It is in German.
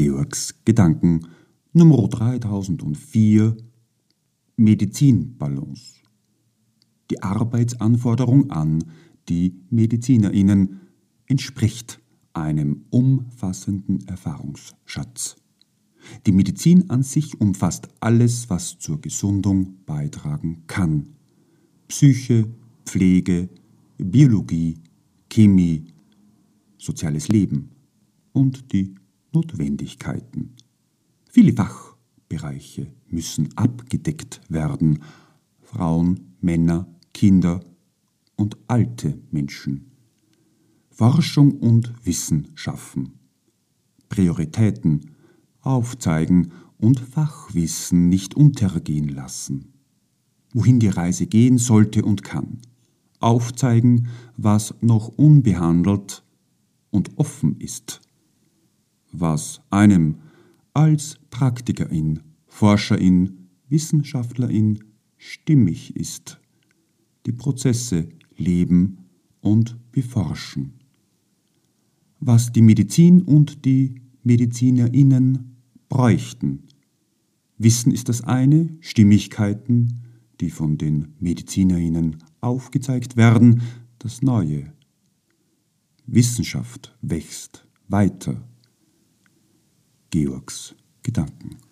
Georgs Gedanken Nummer 3004 Medizinbalance. Die Arbeitsanforderung an die MedizinerInnen entspricht einem umfassenden Erfahrungsschatz. Die Medizin an sich umfasst alles, was zur Gesundung beitragen kann. Psyche, Pflege, Biologie, Chemie, soziales Leben und die Notwendigkeiten. Viele Fachbereiche müssen abgedeckt werden. Frauen, Männer, Kinder und alte Menschen. Forschung und Wissen schaffen. Prioritäten aufzeigen und Fachwissen nicht untergehen lassen. Wohin die Reise gehen sollte und kann. Aufzeigen, was noch unbehandelt und offen ist. Was einem als Praktikerin, Forscherin, Wissenschaftlerin stimmig ist. Die Prozesse leben und beforschen. Was die Medizin und die Medizinerinnen bräuchten. Wissen ist das eine, Stimmigkeiten, die von den Medizinerinnen aufgezeigt werden, das Neue. Wissenschaft wächst weiter. Georgs Gedanken.